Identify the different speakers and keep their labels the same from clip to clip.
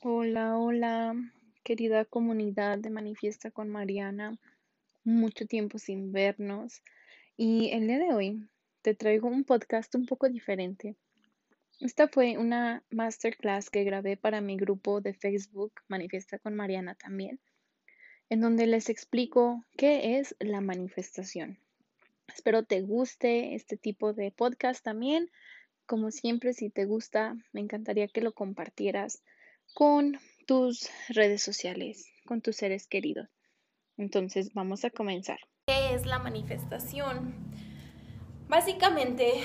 Speaker 1: Hola, hola, querida comunidad de Manifiesta con Mariana. Mucho tiempo sin vernos. Y el día de hoy te traigo un podcast un poco diferente. Esta fue una masterclass que grabé para mi grupo de Facebook, Manifiesta con Mariana también, en donde les explico qué es la manifestación. Espero te guste este tipo de podcast también. Como siempre, si te gusta, me encantaría que lo compartieras con tus redes sociales, con tus seres queridos. Entonces, vamos a comenzar.
Speaker 2: ¿Qué es la manifestación? Básicamente,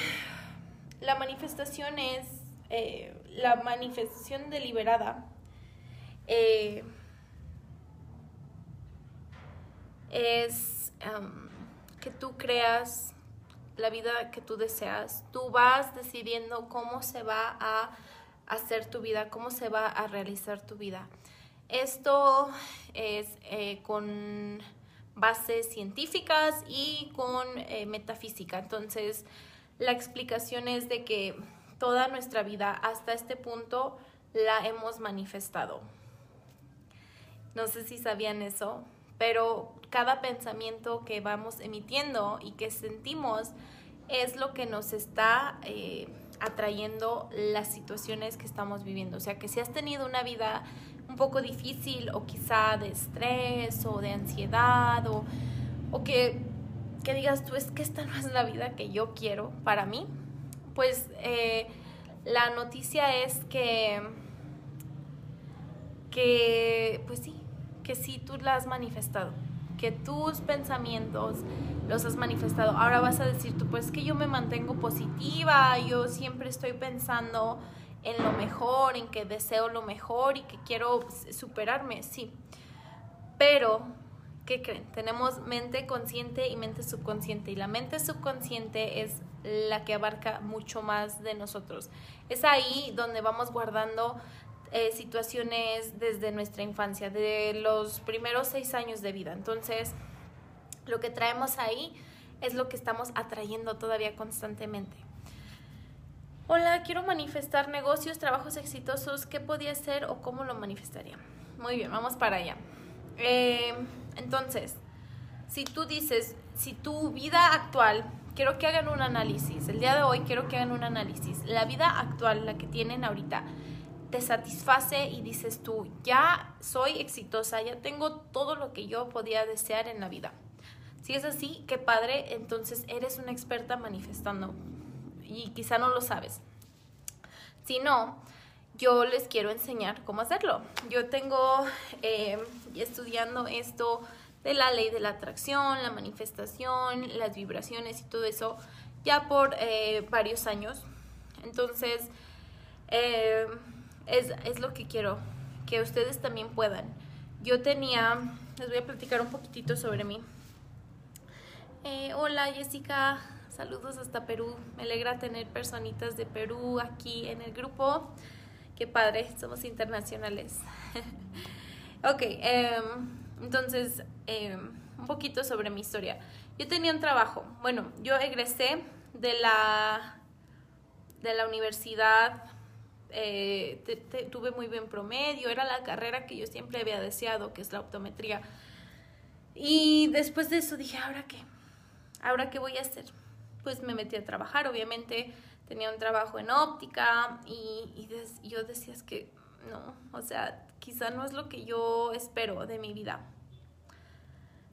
Speaker 2: la manifestación es eh, la manifestación deliberada. Eh, es que tú creas la vida que tú deseas. Tú vas decidiendo cómo se va a hacer tu vida, cómo se va a realizar tu vida. Esto es eh, con bases científicas y con eh, metafísica. Entonces, la explicación es de que toda nuestra vida hasta este punto la hemos manifestado. No sé si sabían eso, pero cada pensamiento que vamos emitiendo y que sentimos es lo que nos está... Eh, atrayendo las situaciones que estamos viviendo. O sea, que si has tenido una vida un poco difícil o quizá de estrés o de ansiedad o, o que, que, digas tú es que esta no es la vida que yo quiero para mí, pues eh, la noticia es que, que, pues sí, que sí tú la has manifestado que tus pensamientos los has manifestado. Ahora vas a decir tú, pues que yo me mantengo positiva, yo siempre estoy pensando en lo mejor, en que deseo lo mejor y que quiero superarme, sí. Pero, ¿qué creen? Tenemos mente consciente y mente subconsciente y la mente subconsciente es la que abarca mucho más de nosotros. Es ahí donde vamos guardando eh, situaciones desde nuestra infancia, de los primeros seis años de vida. Entonces, lo que traemos ahí es lo que estamos atrayendo todavía constantemente. Hola, quiero manifestar negocios, trabajos exitosos. ¿Qué podía ser o cómo lo manifestaría? Muy bien, vamos para allá. Eh, entonces, si tú dices, si tu vida actual, quiero que hagan un análisis, el día de hoy quiero que hagan un análisis, la vida actual, la que tienen ahorita, te satisface y dices tú, ya soy exitosa, ya tengo todo lo que yo podía desear en la vida. Si es así, qué padre, entonces eres una experta manifestando y quizá no lo sabes. Si no, yo les quiero enseñar cómo hacerlo. Yo tengo eh, estudiando esto de la ley de la atracción, la manifestación, las vibraciones y todo eso ya por eh, varios años. Entonces, eh, es, lo que quiero, que ustedes también puedan. Yo tenía, les voy a platicar un poquitito sobre mí. Eh, hola Jessica, saludos hasta Perú. Me alegra tener personitas de Perú aquí en el grupo. Qué padre, somos internacionales. ok, em, entonces, em, un poquito sobre mi historia. Yo tenía un trabajo. Bueno, yo egresé de la, de la universidad eh, tuve muy buen promedio, era la carrera que yo siempre había deseado, que es la optometría. Y después de eso dije, ¿ahora qué? ¿Ahora qué voy a hacer? Pues me metí a trabajar, obviamente tenía un trabajo en óptica y, yo decía es que no, o sea, quizá no es lo que yo espero de mi vida.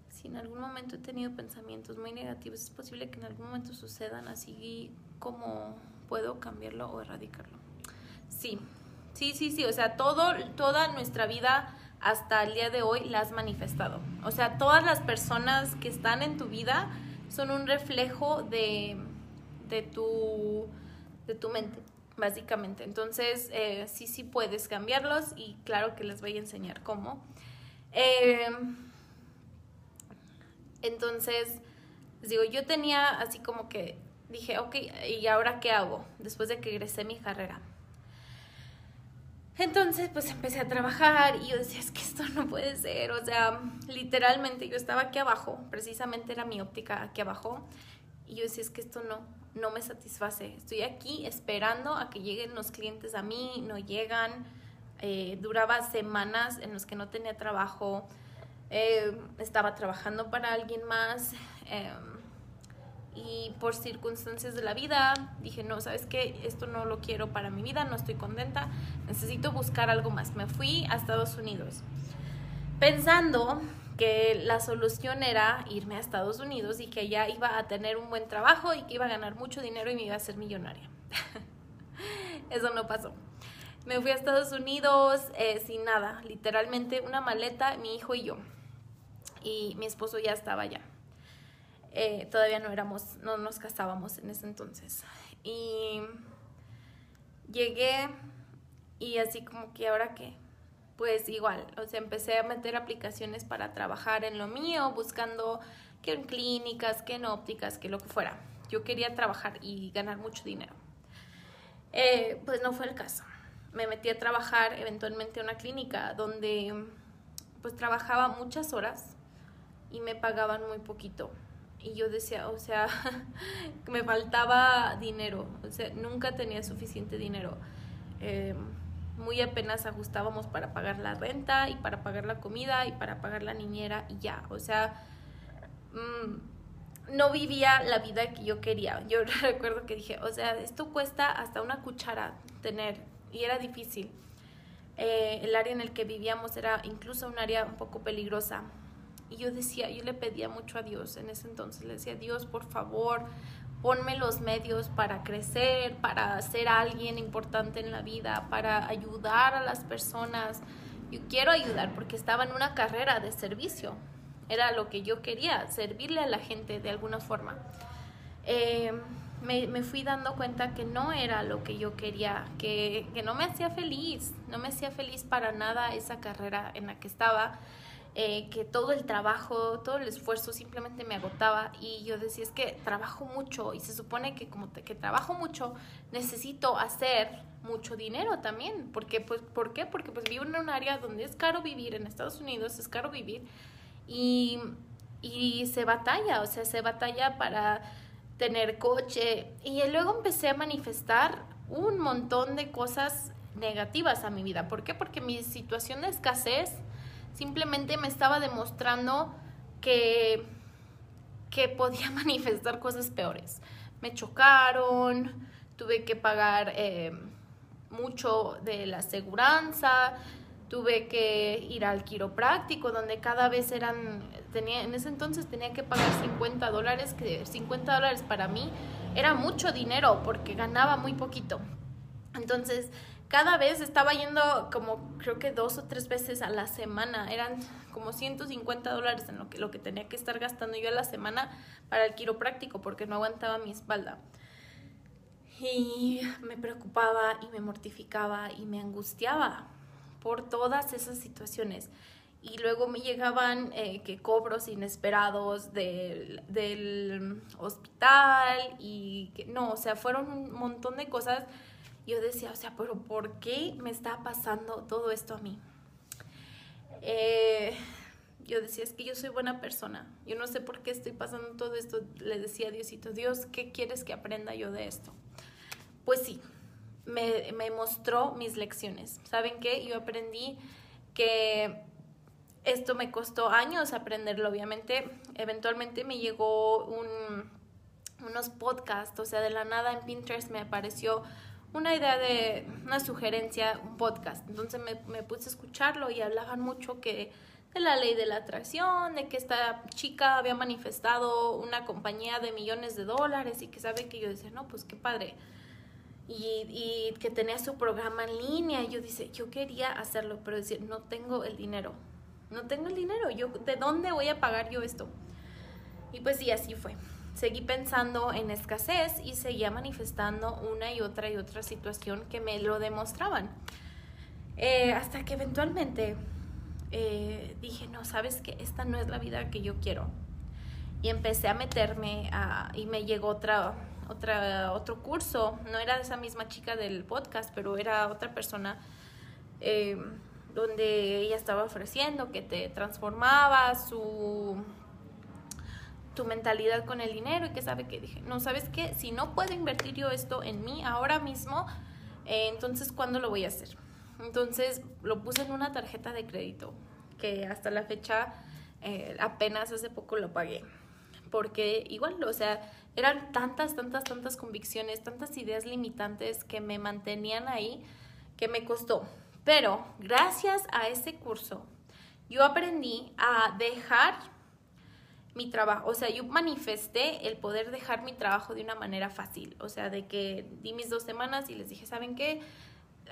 Speaker 2: Si en algún momento he tenido pensamientos muy negativos, es posible que en algún momento sucedan así como puedo cambiarlo o erradicarlo. Sí, sí, sí, sí, o sea, todo, toda nuestra vida hasta el día de hoy la has manifestado. O sea, todas las personas que están en tu vida son un reflejo de, de, tu, de tu mente, básicamente. Entonces, eh, sí, sí puedes cambiarlos y claro que les voy a enseñar cómo. Em, entonces, digo, yo tenía así como que dije, ok, ¿y ahora qué hago? Después de que egresé mi carrera. Entonces, pues empecé a trabajar y yo decía, es que esto no puede ser. O sea, literalmente yo estaba aquí abajo, precisamente era mi óptica aquí abajo. Y yo decía, es que esto no, no me satisface. Estoy aquí esperando a que lleguen los clientes a mí, no llegan. Eh, duraba semanas en los que no tenía trabajo, eh, estaba trabajando para alguien más em, y por circunstancias de la vida dije, no, sabes qué, esto no lo quiero para mi vida, no estoy contenta, necesito buscar algo más. Me fui a Estados Unidos pensando que la solución era irme a Estados Unidos y que ya iba a tener un buen trabajo y que iba a ganar mucho dinero y me iba a ser millonaria. Eso no pasó. Me fui a Estados Unidos eh, sin nada, literalmente una maleta, mi hijo y yo. Y mi esposo ya estaba allá. Eh, todavía no éramos, no nos casábamos en ese entonces. Y llegué y así como que ahora qué, pues igual, o sea, empecé a meter aplicaciones para trabajar en lo mío, buscando que en clínicas, que en ópticas, que lo que fuera. Yo quería trabajar y ganar mucho dinero. Eh, pues no fue el caso. Me metí a trabajar eventualmente en una clínica donde pues trabajaba muchas horas y me pagaban muy poquito. Y yo decía, o sea, me faltaba dinero, o sea, nunca tenía suficiente dinero. Eh, muy apenas ajustábamos para pagar la renta y para pagar la comida y para pagar la niñera y ya, o sea, mm, no vivía la vida que yo quería. Yo recuerdo que dije, o sea, esto cuesta hasta una cuchara tener y era difícil. Eh, el área en el que vivíamos era incluso un área un poco peligrosa. Y yo decía, yo le pedía mucho a Dios en ese entonces, le decía, Dios, por favor, ponme los medios para crecer, para ser alguien importante en la vida, para ayudar a las personas. Yo quiero ayudar porque estaba en una carrera de servicio. Era lo que yo quería, servirle a la gente de alguna forma. Eh, me, fui dando cuenta que no era lo que yo quería, que, que no me hacía feliz, no me hacía feliz para nada esa carrera en la que estaba eh, que todo el trabajo, todo el esfuerzo simplemente me agotaba y yo decía es que trabajo mucho y se supone que como que trabajo mucho necesito hacer mucho dinero también, porque pues ¿por qué? Porque pues vivo en un área donde es caro vivir en Estados Unidos, es caro vivir y, y se batalla, o sea, se batalla para tener coche y luego empecé a manifestar un montón de cosas negativas a mi vida. ¿Por qué? Porque mi situación de escasez simplemente me estaba demostrando que, que podía manifestar cosas peores. Me chocaron, tuve que pagar eh, mucho de la aseguranza, tuve que ir al quiropráctico, donde cada vez eran, tenía, en ese entonces tenía que pagar 50 dólares, que 50 dólares para mí era mucho dinero porque ganaba muy poquito. Entonces, cada vez estaba yendo como creo que dos o tres veces a la semana. Eran como 150 dólares en lo que, lo que tenía que estar gastando yo a la semana para el quiropráctico porque no aguantaba mi espalda. Y me preocupaba y me mortificaba y me angustiaba por todas esas situaciones. Y luego me llegaban eh, que cobros inesperados del, del hospital y que no, o sea, fueron un montón de cosas yo decía, o sea, pero ¿por qué me está pasando todo esto a mí? Eh, yo decía, es que yo soy buena persona, yo no sé por qué estoy pasando todo esto. Le decía Diosito, Dios, ¿qué quieres que aprenda yo de esto? Pues sí, me, me mostró mis lecciones. ¿Saben qué? Yo aprendí que esto me costó años aprenderlo, obviamente. Eventualmente me llegó un, unos podcasts, o sea, de la nada en Pinterest me apareció una idea de una sugerencia, un podcast. Entonces me, me, puse a escucharlo y hablaban mucho que de la ley de la atracción, de que esta chica había manifestado una compañía de millones de dólares y que sabe que yo decía, no, pues qué padre. Y, y que tenía su programa en línea y yo dice, yo quería hacerlo, pero decir, no tengo el dinero. No tengo el dinero, yo ¿de dónde voy a pagar yo esto? Y pues sí, así fue seguí pensando en escasez y seguía manifestando una y otra y otra situación que me lo demostraban. Eh, hasta que eventualmente eh, dije, no, sabes que esta no es la vida que yo quiero. Y empecé a meterme y me llegó otra, otra, otro curso. No era esa misma chica del podcast, pero era otra persona eh, donde ella estaba ofreciendo que te transformaba su mentalidad con el dinero y que sabe que dije, no, ¿sabes qué? Si no puedo invertir yo esto en mí ahora mismo, eh, entonces ¿cuándo lo voy a hacer? Entonces lo puse en una tarjeta de crédito que hasta la fecha eh, apenas hace poco lo pagué. Porque igual, o sea, eran tantas, tantas, tantas convicciones, tantas ideas limitantes que me mantenían ahí que me costó. Pero gracias a ese curso, yo aprendí a dejar mi trabajo, o sea, yo manifesté el poder dejar mi trabajo de una manera fácil, o sea, de que di mis dos semanas y les dije, ¿saben qué?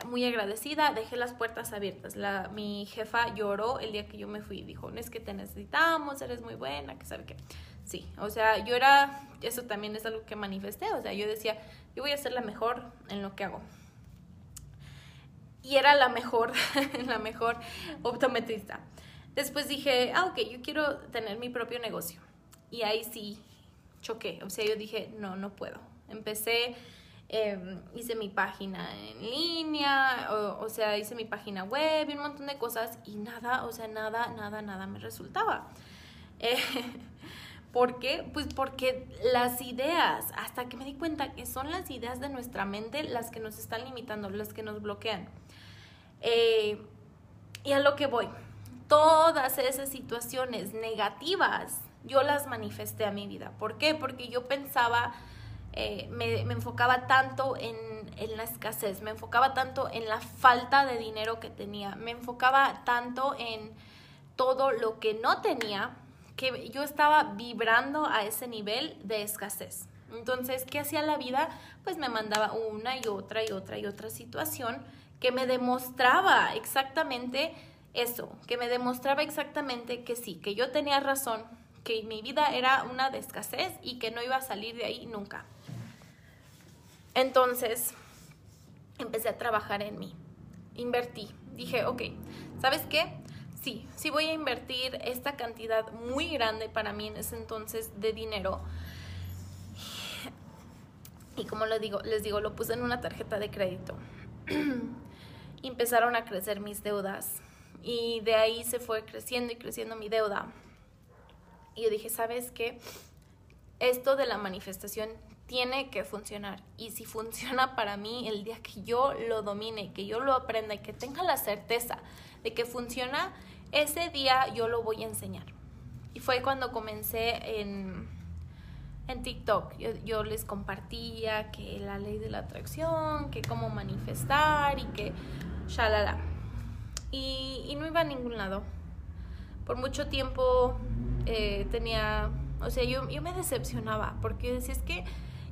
Speaker 2: Muy agradecida, dejé las puertas abiertas. La, mi jefa lloró el día que yo me fui, dijo, no es que te necesitamos, eres muy buena, que sabe qué. Sí, o sea, yo era, eso también es algo que manifesté, o sea, yo decía, yo voy a ser la mejor en lo que hago. Y era la mejor, la mejor optometrista. Después dije, ah, ok, yo quiero tener mi propio negocio. Y ahí sí choqué. O sea, yo dije, no, no puedo. Empecé, em, hice mi página en línea, o, sea, hice mi página web y un montón de cosas y nada, o sea, nada, nada, nada me resultaba. Eh, ¿Por qué? Pues porque las ideas, hasta que me di cuenta que son las ideas de nuestra mente las que nos están limitando, las que nos bloquean. Eh, y a lo que voy, todas esas situaciones negativas, yo las manifesté a mi vida. ¿Por qué? Porque yo pensaba, eh, me, enfocaba tanto en, en, la escasez, me enfocaba tanto en la falta de dinero que tenía, me enfocaba tanto en todo lo que no tenía, que yo estaba vibrando a ese nivel de escasez. Entonces, ¿qué hacía la vida? Pues me mandaba una y otra y otra y otra situación que me demostraba exactamente eso, que me demostraba exactamente que sí, que yo tenía razón, que mi vida era una de escasez y que no iba a salir de ahí nunca. Entonces, empecé a trabajar en mí, invertí, dije, ok, ¿sabes qué? Sí, sí voy a invertir esta cantidad muy grande para mí en ese entonces de dinero. Y como les digo, les digo, lo puse en una tarjeta de crédito. empezaron a crecer mis deudas y de ahí se fue creciendo y creciendo mi deuda. Y yo dije, ¿sabes qué? Esto de la manifestación tiene que funcionar. Y si funciona para mí el día que yo lo domine, que yo lo aprenda y que tenga la certeza de que funciona, ese día yo lo voy a enseñar. Y fue cuando comencé en, en TikTok. Yo, yo, les compartía que la ley de la atracción, que cómo manifestar y que shalala y, no iba a ningún lado. Por mucho tiempo eh, tenía, o sea, yo, yo me decepcionaba porque decía, es que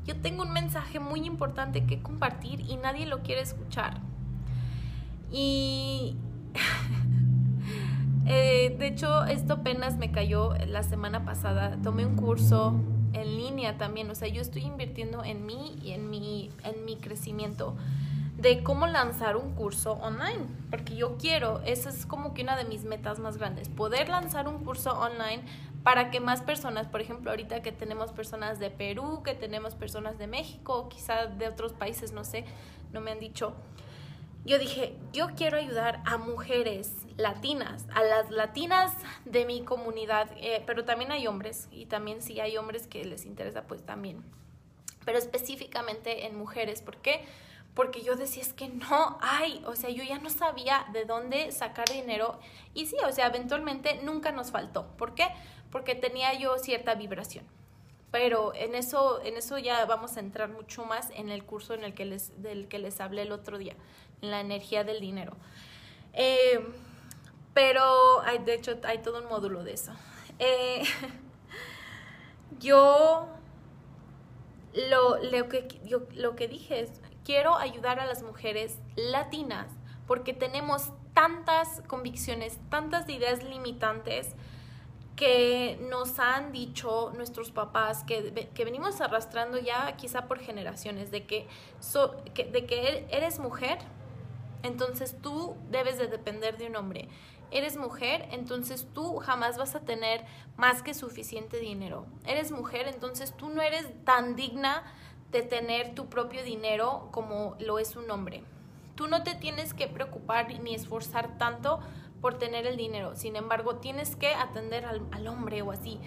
Speaker 2: yo tengo un mensaje muy importante que compartir y nadie lo quiere escuchar. Y eh, de hecho, esto apenas me cayó la semana pasada. Tomé un curso en línea también. O sea, yo estoy invirtiendo en mí y en mi, en mi crecimiento de cómo lanzar un curso online, porque yo quiero, esa es como que una de mis metas más grandes, poder lanzar un curso online para que más personas, por ejemplo, ahorita que tenemos personas de Perú, que tenemos personas de México, quizá de otros países, no sé, no me han dicho. Yo dije, yo quiero ayudar a mujeres latinas, a las latinas de mi comunidad, eh, pero también hay hombres, y también si hay hombres que les interesa, pues también. Pero específicamente en mujeres, ¿por qué? Yo decía, es que no hay, o sea, yo ya no sabía de dónde sacar dinero y sí, o sea, eventualmente nunca nos faltó. ¿Por qué? Porque tenía yo cierta vibración. Pero en eso, en eso ya vamos a entrar mucho más en el curso en el que les, del que les hablé el otro día, en la energía del dinero. Eh, pero hay, de hecho hay todo un módulo de eso. Eh, yo lo, lo, que, yo, lo que dije es, quiero ayudar a las mujeres latinas porque tenemos tantas convicciones, tantas ideas limitantes que nos han dicho nuestros papás, que, que venimos arrastrando ya quizá por generaciones, de que, de que eres mujer, entonces tú debes de depender de un hombre. Eres mujer, entonces tú jamás vas a tener más que suficiente dinero. Eres mujer, entonces tú no eres tan digna de tener tu propio dinero como lo es un hombre. Tú no te tienes que preocupar ni esforzar tanto por tener el dinero. Sin embargo, tienes que atender al, hombre o así.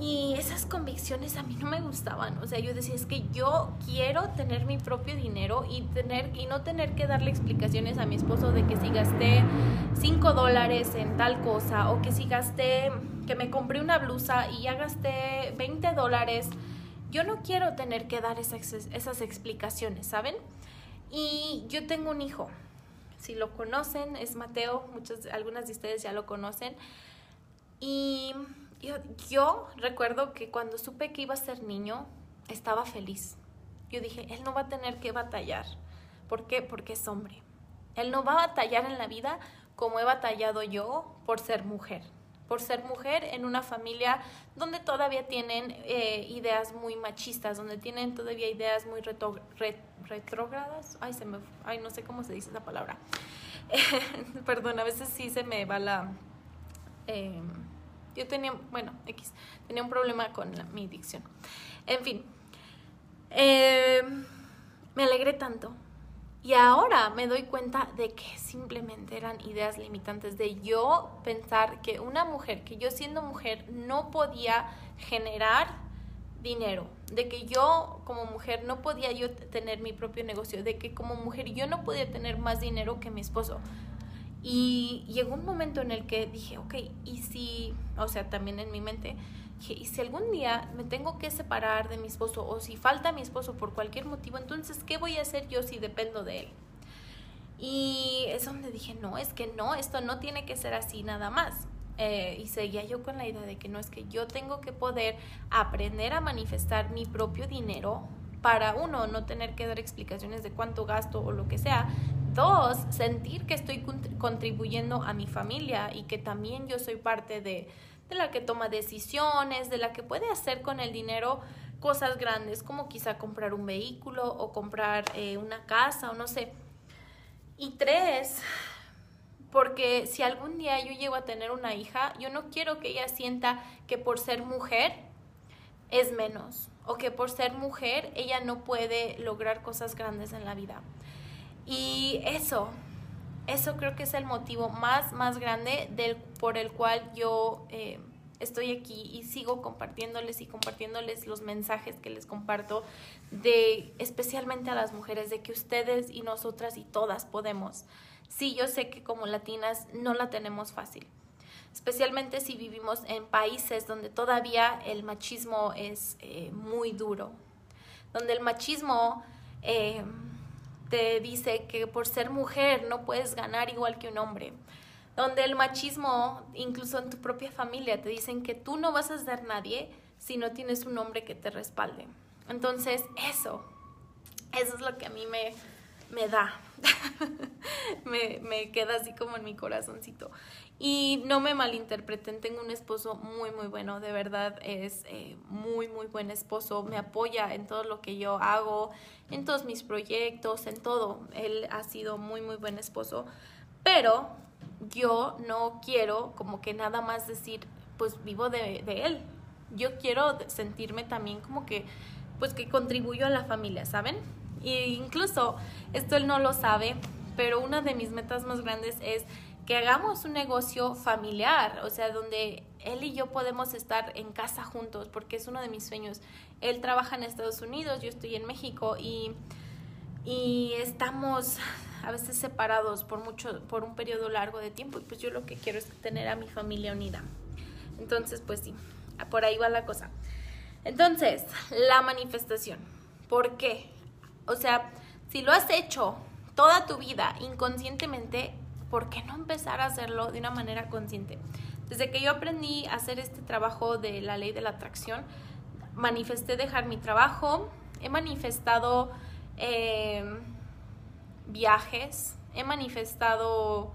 Speaker 2: Y esas convicciones a mí no me gustaban. O sea, yo decía, es que yo quiero tener mi propio dinero y, tener, y no tener que darle explicaciones a mi esposo de que si gasté 5 dólares en tal cosa o que si gasté, que me compré una blusa y ya gasté 20 dólares. Yo no quiero tener que dar esas, explicaciones, ¿saben? Y yo tengo un hijo. Si lo conocen, es Mateo. Muchas, algunas de ustedes ya lo conocen. Y yo, recuerdo que cuando supe que iba a ser niño, estaba feliz. Yo dije, él no va a tener que batallar. ¿Por qué? Porque es hombre. Él no va a batallar en la vida como he batallado yo por ser mujer. Por ser mujer en una familia donde todavía tienen eh, ideas muy machistas, donde tienen todavía ideas muy retrógradas. Ay, se me, ay, no sé cómo se dice esa palabra. perdón, a veces sí se me va la... Em, yo tenía, bueno, X, tenía un problema con mi dicción. En fin, eh, me alegré tanto. Y ahora me doy cuenta de que simplemente eran ideas limitantes de yo pensar que una mujer, que yo siendo mujer no podía generar dinero, de que yo como mujer no podía yo tener mi propio negocio, de que como mujer yo no podía tener más dinero que mi esposo. Y llegó un momento en el que dije, ok, y si, o sea, también en mi mente, y si algún día me tengo que separar de mi esposo o si falta mi esposo por cualquier motivo, entonces, ¿qué voy a hacer yo si dependo de él? Y es donde dije, no, es que no, esto no tiene que ser así nada más. Eh, y seguía yo con la idea de que no, es que yo tengo que poder aprender a manifestar mi propio dinero para uno, no tener que dar explicaciones de cuánto gasto o lo que sea, Dos, sentir que estoy contribuyendo a mi familia y que también yo soy parte de, la que toma decisiones, de la que puede hacer con el dinero cosas grandes, como quizá comprar un vehículo o comprar eh, una casa o no sé. Y tres, porque si algún día yo llego a tener una hija, yo no quiero que ella sienta que por ser mujer es menos o que por ser mujer ella no puede lograr cosas grandes en la vida. Y eso, eso creo que es el motivo más, más grande por el cual yo eh, estoy aquí y sigo compartiéndoles y compartiéndoles los mensajes que les comparto de especialmente a las mujeres de que ustedes y nosotras y todas podemos. Sí, yo sé que como latinas no la tenemos fácil, especialmente si vivimos en países donde todavía el machismo es eh, muy duro, donde el machismo eh, te dice que por ser mujer no puedes ganar igual que un hombre. Donde el machismo, incluso en tu propia familia, te dicen que tú no vas a ser nadie si no tienes un hombre que te respalde. Entonces, eso, eso es lo que a mí me, me da. me, me, queda así como en mi corazoncito. Y no me malinterpreten, tengo un esposo muy, muy bueno, de verdad es eh, muy, muy buen esposo, me apoya en todo lo que yo hago, en todos mis proyectos, en todo. Él ha sido muy, muy buen esposo, pero yo no quiero como que nada más decir, pues vivo de, de él. Yo quiero sentirme también como que, pues que contribuyo a la familia, ¿saben? E incluso esto él no lo sabe, pero una de mis metas más grandes es que hagamos un negocio familiar, o sea, donde él y yo podemos estar en casa juntos, porque es uno de mis sueños. Él trabaja en Estados Unidos, yo estoy en México y, y estamos a veces separados por mucho, por un periodo largo de tiempo, y pues yo lo que quiero es tener a mi familia unida. Entonces, pues sí, por ahí va la cosa. Entonces, la manifestación. ¿Por qué? O sea, si lo has hecho toda tu vida inconscientemente, ¿por qué no empezar a hacerlo de una manera consciente? Desde que yo aprendí a hacer este trabajo de la ley de la atracción, manifesté dejar mi trabajo, he manifestado eh, viajes, he manifestado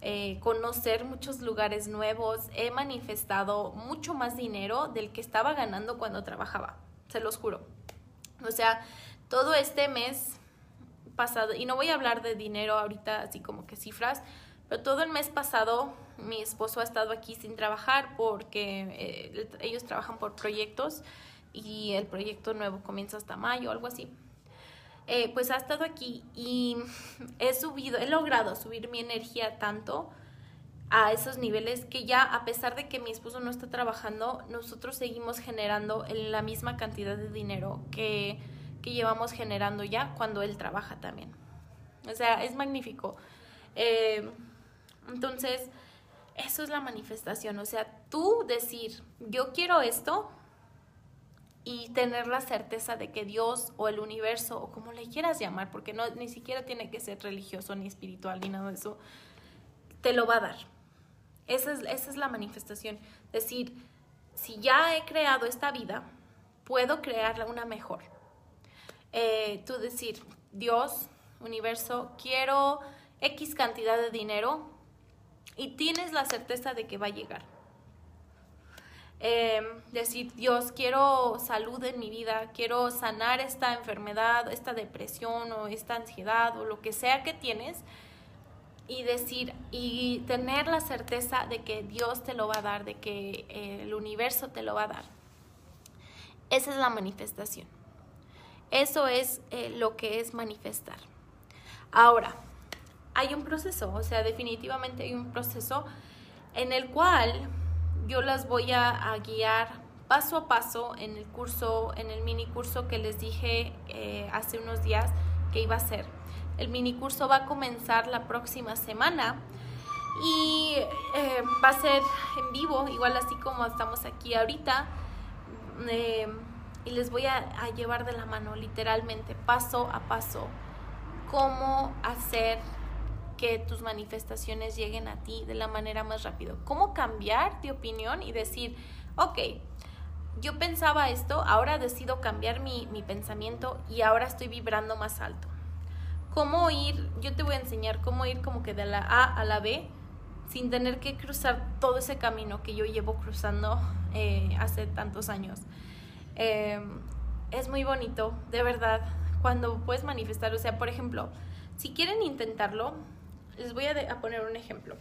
Speaker 2: eh, conocer muchos lugares nuevos, he manifestado mucho más dinero del que estaba ganando cuando trabajaba, se los juro. O sea, todo este mes pasado, y no voy a hablar de dinero ahorita, así como que cifras, pero todo el mes pasado mi esposo ha estado aquí sin trabajar porque eh, ellos trabajan por proyectos y el proyecto nuevo comienza hasta mayo, algo así. Eh, pues ha estado aquí y he subido, he logrado subir mi energía tanto a esos niveles que ya a pesar de que mi esposo no está trabajando, nosotros seguimos generando la misma cantidad de dinero que, que llevamos generando ya cuando él trabaja también. O sea, es magnífico. Eh, entonces, eso es la manifestación. O sea, tú decir, yo quiero esto y tener la certeza de que Dios o el universo o como le quieras llamar, porque no ni siquiera tiene que ser religioso ni espiritual ni nada de eso, te lo va a dar. Esa es, esa es la manifestación. Decir, si ya he creado esta vida, puedo crearla una mejor. Eh, tú decir, Dios, universo, quiero X cantidad de dinero y tienes la certeza de que va a llegar. Em, decir, Dios, quiero salud en mi vida, quiero sanar esta enfermedad, esta depresión o esta ansiedad o lo que sea que tienes. Y decir, y tener la certeza de que Dios te lo va a dar, de que eh, el universo te lo va a dar. Esa es la manifestación. Eso es eh, lo que es manifestar. Ahora, hay un proceso, o sea, definitivamente hay un proceso en el cual yo las voy a, guiar paso a paso en el curso, en el mini curso que les dije eh, hace unos días que iba a ser. El mini curso va a comenzar la próxima semana y eh, va a ser en vivo, igual así como estamos aquí ahorita. Y les voy a, a llevar de la mano literalmente paso a paso cómo hacer que tus manifestaciones lleguen a ti de la manera más rápido. Cómo cambiar de opinión y decir, ok, yo pensaba esto, ahora decido cambiar mi, mi pensamiento y ahora estoy vibrando más alto. Cómo ir, yo te voy a enseñar cómo ir como que de la A a la B sin tener que cruzar todo ese camino que yo llevo cruzando eh, hace tantos años. Em, es muy bonito, de verdad, cuando puedes manifestar, o sea, por ejemplo, si quieren intentarlo, les voy a, poner un ejemplo.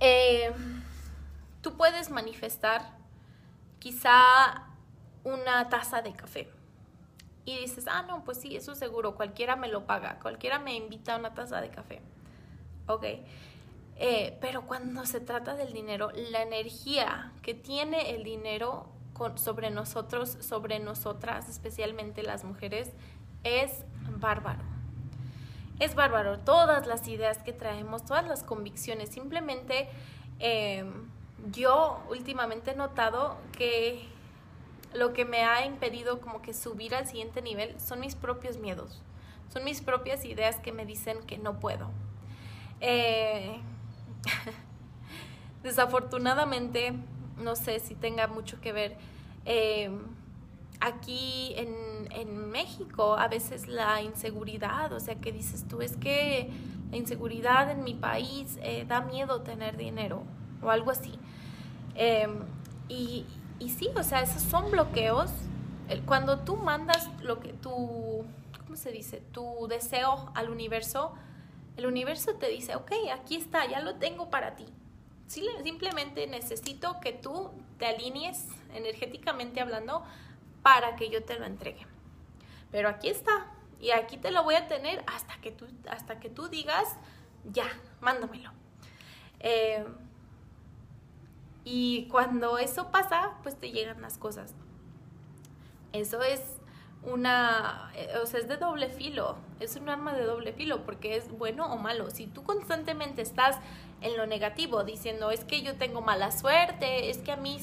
Speaker 2: Eh, tú puedes manifestar quizá una taza de café. Y dices, ah, no, pues sí, eso seguro, cualquiera me lo paga, cualquiera me invita a una taza de café. Ok. Eh, pero cuando se trata del dinero, la energía que tiene el dinero sobre nosotros, sobre nosotras, especialmente las mujeres, es bárbaro es bárbaro. Todas las ideas que traemos, todas las convicciones, simplemente em, yo últimamente he notado que lo que me ha impedido como que subir al siguiente nivel son mis propios miedos, son mis propias ideas que me dicen que no puedo. Eh, desafortunadamente, no sé si tenga mucho que ver. Em, aquí en, México a veces la inseguridad, o sea, que dices tú, es que la inseguridad en mi país eh, da miedo tener dinero o algo así. Em, y, y, sí, o sea, esos son bloqueos. Cuando tú mandas lo que tu, ¿cómo se dice? Tu deseo al universo, el universo te dice, ok, aquí está, ya lo tengo para ti. Simplemente necesito que tú te alinees energéticamente hablando para que yo te lo entregue. Pero aquí está. Y aquí te lo voy a tener hasta que tú, hasta que tú digas, ya, mándamelo. Eh, y cuando eso pasa, pues te llegan las cosas. Eso es una, eh, o sea, es de doble filo, es un arma de doble filo porque es bueno o malo. Si tú constantemente estás en lo negativo diciendo es que yo tengo mala suerte, es que a mí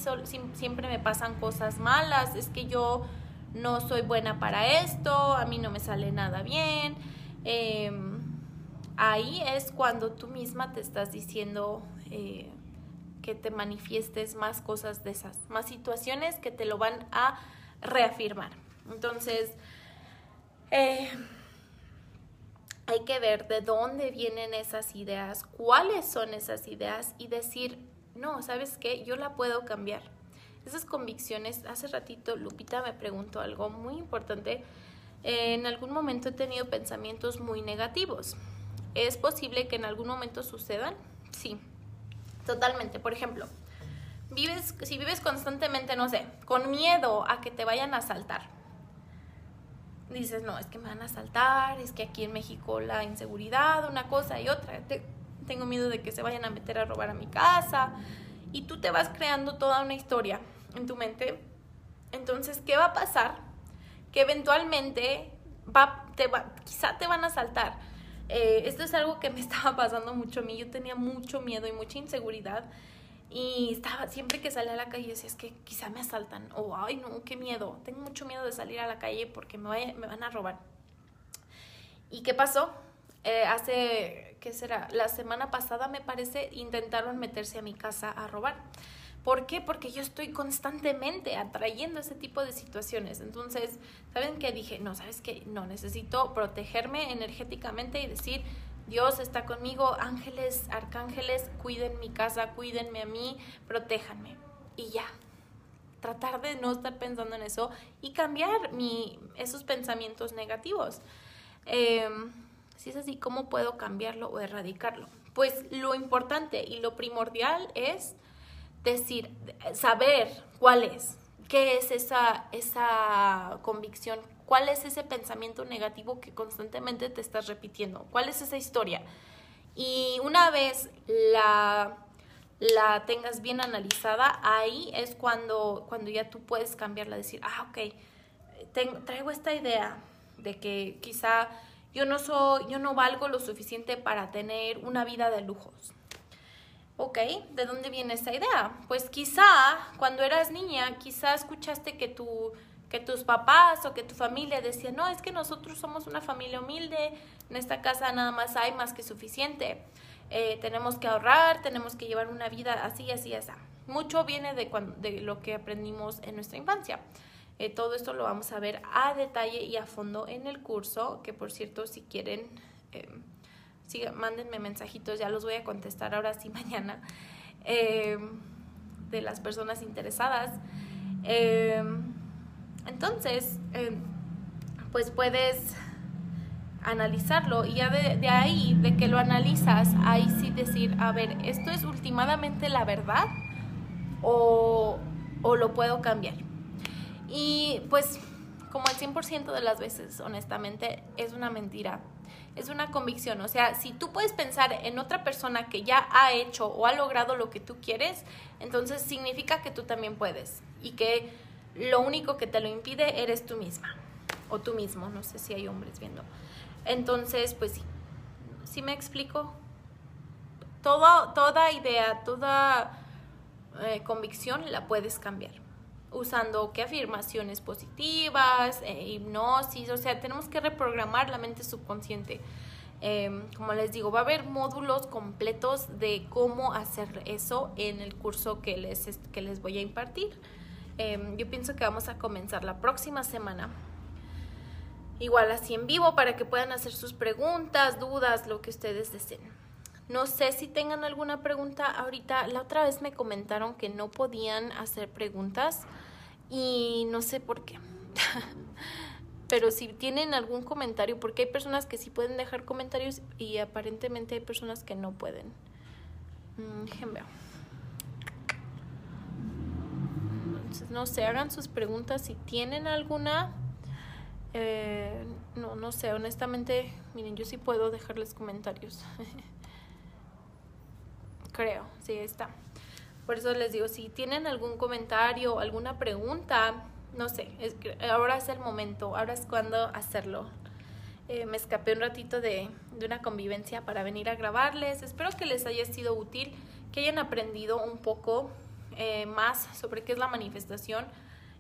Speaker 2: siempre me pasan cosas malas, es que yo no soy buena para esto, a mí no me sale nada bien, em, ahí es cuando tú misma te estás diciendo eh, que te manifiestes más cosas de esas, más situaciones que te lo van a reafirmar. Entonces, eh, hay que ver de dónde vienen esas ideas, cuáles son esas ideas y decir, no, ¿sabes qué? Yo la puedo cambiar. Esas convicciones, hace ratito Lupita me preguntó algo muy importante. En algún momento he tenido pensamientos muy negativos. ¿Es posible que en algún momento sucedan? Sí, totalmente. Por ejemplo, vives, si vives constantemente, no sé, con miedo a que te vayan a asaltar, dices, no, es que me van a asaltar, es que aquí en México la inseguridad, una cosa y otra. Te, tengo miedo de que se vayan a meter a robar a mi casa. Y tú te vas creando toda una historia en tu mente. Entonces, ¿qué va a pasar? Que eventualmente va, te va, quizá te van a saltar. Eh, esto es algo que me estaba pasando mucho a mí. Yo tenía mucho miedo y mucha inseguridad. Y estaba, siempre que salía a la calle decía, es que quizá me asaltan. O, ay, no, qué miedo. Tengo mucho miedo de salir a la calle porque me, van a robar. ¿Y qué pasó? Eh, hace, ¿qué será? La semana pasada, me parece, intentaron meterse a mi casa a robar. ¿Por qué? Porque yo estoy constantemente atrayendo ese tipo de situaciones. Entonces, ¿saben qué? Dije, no, ¿sabes qué? No, necesito protegerme energéticamente y decir, Dios está conmigo, ángeles, arcángeles, cuiden mi casa, cuídenme a mí, protéjanme. Y ya, tratar de no estar pensando en eso y cambiar mi, esos pensamientos negativos. Em, si es así, ¿cómo puedo cambiarlo o erradicarlo? Pues lo importante y lo primordial es decir, saber cuál es, qué es esa, esa convicción, cuál es ese pensamiento negativo que constantemente te estás repitiendo, cuál es esa historia. Y una vez la, la tengas bien analizada, ahí es cuando, cuando ya tú puedes cambiarla, decir, ah, ok, traigo esta idea de que quizá yo no soy, yo no valgo lo suficiente para tener una vida de lujos. Ok, ¿de dónde viene esa idea? Pues quizá cuando eras niña, quizá escuchaste que, tu, que tus papás o que tu familia decían, no, es que nosotros somos una familia humilde, en esta casa nada más hay más que suficiente. Eh, tenemos que ahorrar, tenemos que llevar una vida así, así, así. Mucho viene de, de lo que aprendimos en nuestra infancia. Eh, todo esto lo vamos a ver a detalle y a fondo en el curso, que por cierto, si quieren, eh, mándenme mensajitos, ya los voy a contestar ahora sí mañana, eh, de las personas interesadas. Entonces, pues puedes analizarlo y ya de, de, ahí, de que lo analizas, ahí sí decir, a ver, ¿esto es últimamente la verdad o, o lo puedo cambiar? Y pues como el 100% de las veces, honestamente, es una mentira. Es una convicción. O sea, si tú puedes pensar en otra persona que ya ha hecho o ha logrado lo que tú quieres, entonces significa que tú también puedes. Y que lo único que te lo impide eres tú misma. O tú mismo. No sé si hay hombres viendo. Entonces, pues sí. ¿Sí me explico? Toda idea, toda eh, convicción la puedes cambiar usando qué afirmaciones positivas, eh, hipnosis, o sea, tenemos que reprogramar la mente subconsciente. Em, como les digo, va a haber módulos completos de cómo hacer eso en el curso que les, que les voy a impartir. Em, yo pienso que vamos a comenzar la próxima semana. Igual así en vivo para que puedan hacer sus preguntas, dudas, lo que ustedes deseen. No sé si tengan alguna pregunta ahorita. La otra vez me comentaron que no podían hacer preguntas y no sé por qué. Pero si tienen algún comentario, porque hay personas que sí pueden dejar comentarios y aparentemente hay personas que no pueden. Mm, Entonces, no sé, hagan sus preguntas si tienen alguna. Eh, no, no sé, honestamente, miren, yo sí puedo dejarles comentarios. Creo, sí, está. Por eso les digo, si tienen algún comentario alguna pregunta, no sé, es, ahora es el momento, ahora es cuando hacerlo. Eh, me escapé un ratito de, de, una convivencia para venir a grabarles. Espero que les haya sido útil, que hayan aprendido un poco eh, más sobre qué es la manifestación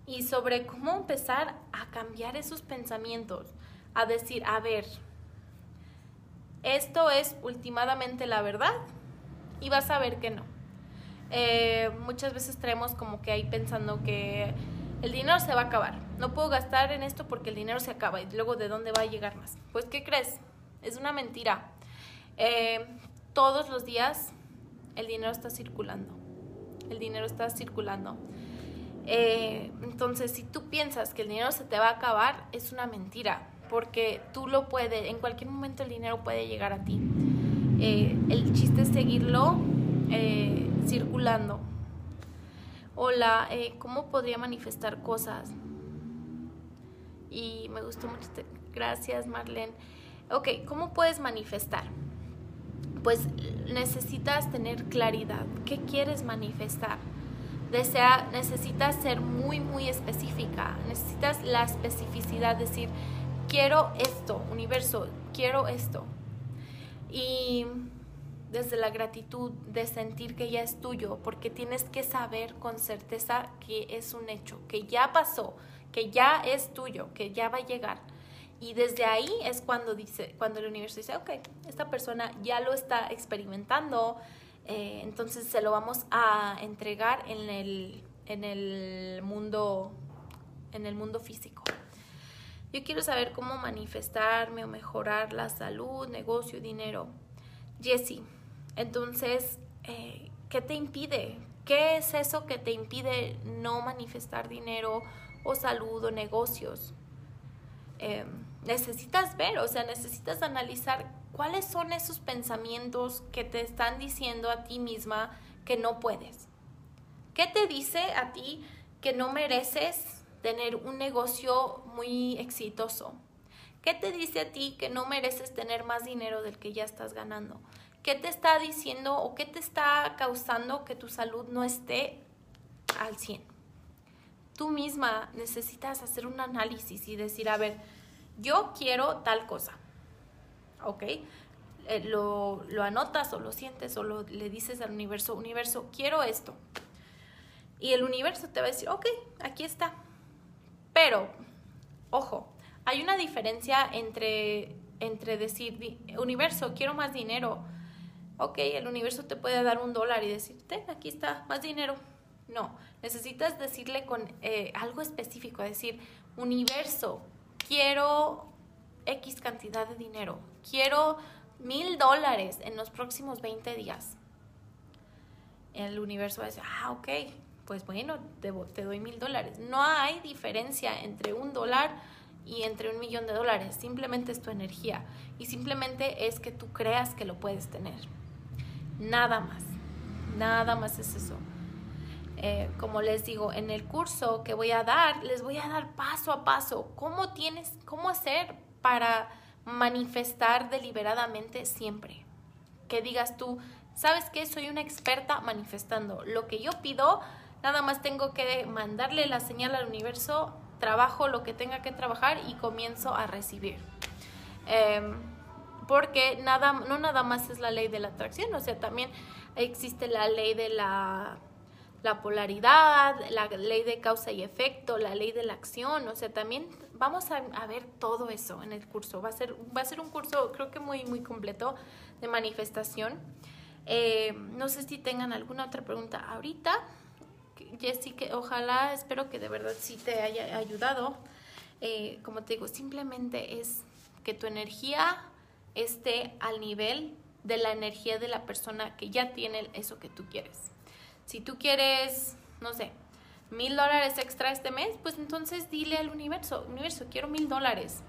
Speaker 2: y sobre cómo empezar a cambiar esos pensamientos, a decir, a ver, esto es últimamente la verdad y vas a ver que no. Eh, muchas veces traemos como que ahí pensando que el dinero se va a acabar. No puedo gastar en esto porque el dinero se acaba y luego de dónde va a llegar más. Pues, ¿qué crees? Es una mentira. Eh, todos los días el dinero está circulando. El dinero está circulando. Eh, entonces, si tú piensas que el dinero se te va a acabar, es una mentira, porque tú lo puedes, en cualquier momento el dinero puede llegar a ti. Eh, el chiste es seguirlo eh, circulando. Hola, ¿cómo podría manifestar cosas? Y me gustó mucho. Gracias, Marlene. Ok, ¿cómo puedes manifestar? Pues necesitas tener claridad. ¿Qué quieres manifestar? Desea, necesitas ser muy, muy específica. Necesitas la especificidad, decir, quiero esto, universo, quiero esto. Y desde la gratitud de sentir que ya es tuyo, porque tienes que saber con certeza que es un hecho, que ya pasó, que ya es tuyo, que ya va a llegar. Y desde ahí es cuando dice, cuando el universo dice, ok, esta persona ya lo está experimentando, eh, entonces se lo vamos a entregar en el, en el mundo, en el mundo físico. Yo quiero saber cómo manifestarme o mejorar la salud, negocio, dinero. Jessie, entonces, eh, ¿qué te impide? ¿Qué es eso que te impide no manifestar dinero o salud o negocios? Em, necesitas ver, o sea, necesitas analizar cuáles son esos pensamientos que te están diciendo a ti misma que no puedes. ¿Qué te dice a ti que no mereces tener un negocio muy exitoso? ¿Qué te dice a ti que no mereces tener más dinero del que ya estás ganando? ¿Qué te está diciendo o qué te está causando que tu salud no esté al 100? Tú misma necesitas hacer un análisis y decir, a ver, yo quiero tal cosa, ¿ok? Eh, lo, lo, anotas o lo sientes o lo, le dices al universo, universo, quiero esto. Y el universo te va a decir, ok, aquí está, pero, ojo, hay una diferencia entre, entre decir, universo, quiero más dinero. Ok, el universo te puede dar un dólar y decirte, aquí está, más dinero. No, necesitas decirle con eh, algo específico, decir, universo, quiero X cantidad de dinero, quiero mil dólares en los próximos 20 días. El universo va a decir, ah, ok, pues bueno, te, te doy mil dólares. No hay diferencia entre un dólar y entre un millón de dólares. Simplemente es tu energía y simplemente es que tú creas que lo puedes tener. Nada más. Nada más es eso. Eh, como les digo, en el curso que voy a dar, les voy a dar paso a paso cómo tienes, cómo hacer para manifestar deliberadamente siempre. Que digas tú, ¿sabes qué? Soy una experta manifestando. Lo que yo pido, Nada más tengo que mandarle la señal al universo, trabajo lo que tenga que trabajar y comienzo a recibir. Em, porque nada, no nada más es la ley de la atracción, o sea, también existe la ley de la, la polaridad, la ley de causa y efecto, la ley de la acción, o sea, también vamos a, ver todo eso en el curso. Va a ser, va a ser un curso creo que muy, muy completo de manifestación. Eh, no sé si tengan alguna otra pregunta ahorita. Jessy, que ojalá, espero que de verdad sí te haya ayudado. Eh, como te digo, simplemente es que tu energía esté al nivel de la energía de la persona que ya tiene eso que tú quieres. Si tú quieres, no sé, mil dólares extra este mes, pues entonces dile al universo, universo, quiero mil dólares.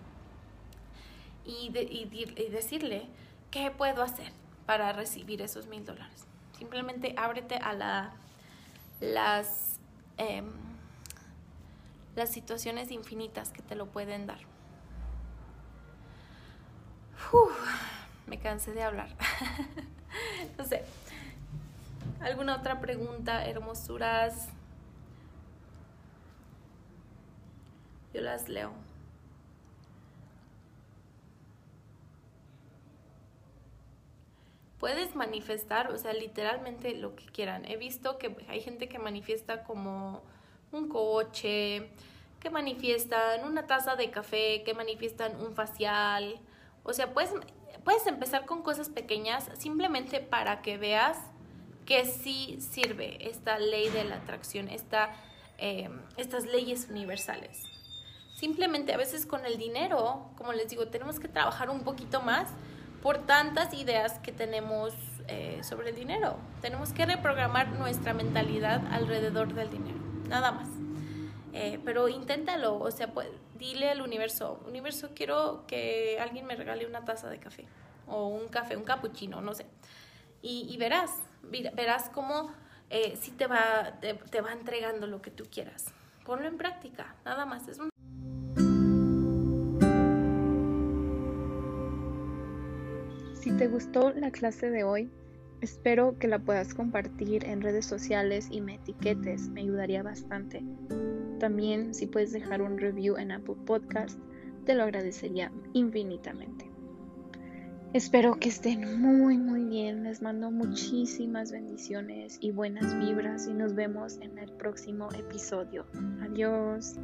Speaker 2: Y, y decirle, ¿qué puedo hacer para recibir esos mil dólares? Simplemente ábrete a la las, em, las situaciones infinitas que te lo pueden dar. me cansé de hablar. no sé. ¿Alguna otra pregunta, hermosuras? Yo las leo. puedes manifestar, o sea, literalmente lo que quieran. He visto que hay gente que manifiesta como un coche, que manifiestan una taza de café, que manifiestan un facial. O sea, puedes, puedes empezar con cosas pequeñas simplemente para que veas que sí sirve esta ley de la atracción, esta, eh, estas leyes universales. Simplemente a veces con el dinero, como les digo, tenemos que trabajar un poquito más por tantas ideas que tenemos eh, sobre el dinero. Tenemos que reprogramar nuestra mentalidad alrededor del dinero, nada más. Eh, pero inténtalo, o sea, pues, dile al universo, universo, quiero que alguien me regale una taza de café o un café, un cappuccino, no sé. Y, verás, verás cómo eh, sí te va, te, te va entregando lo que tú quieras. Ponlo en práctica, nada más. Es un
Speaker 1: te gustó la clase de hoy, espero que la puedas compartir en redes sociales y me etiquetes, me ayudaría bastante. También si puedes dejar un review en Apple Podcast, te lo agradecería infinitamente. Espero que estén muy muy bien. Les mando muchísimas bendiciones y buenas vibras y nos vemos en el próximo episodio. Adiós.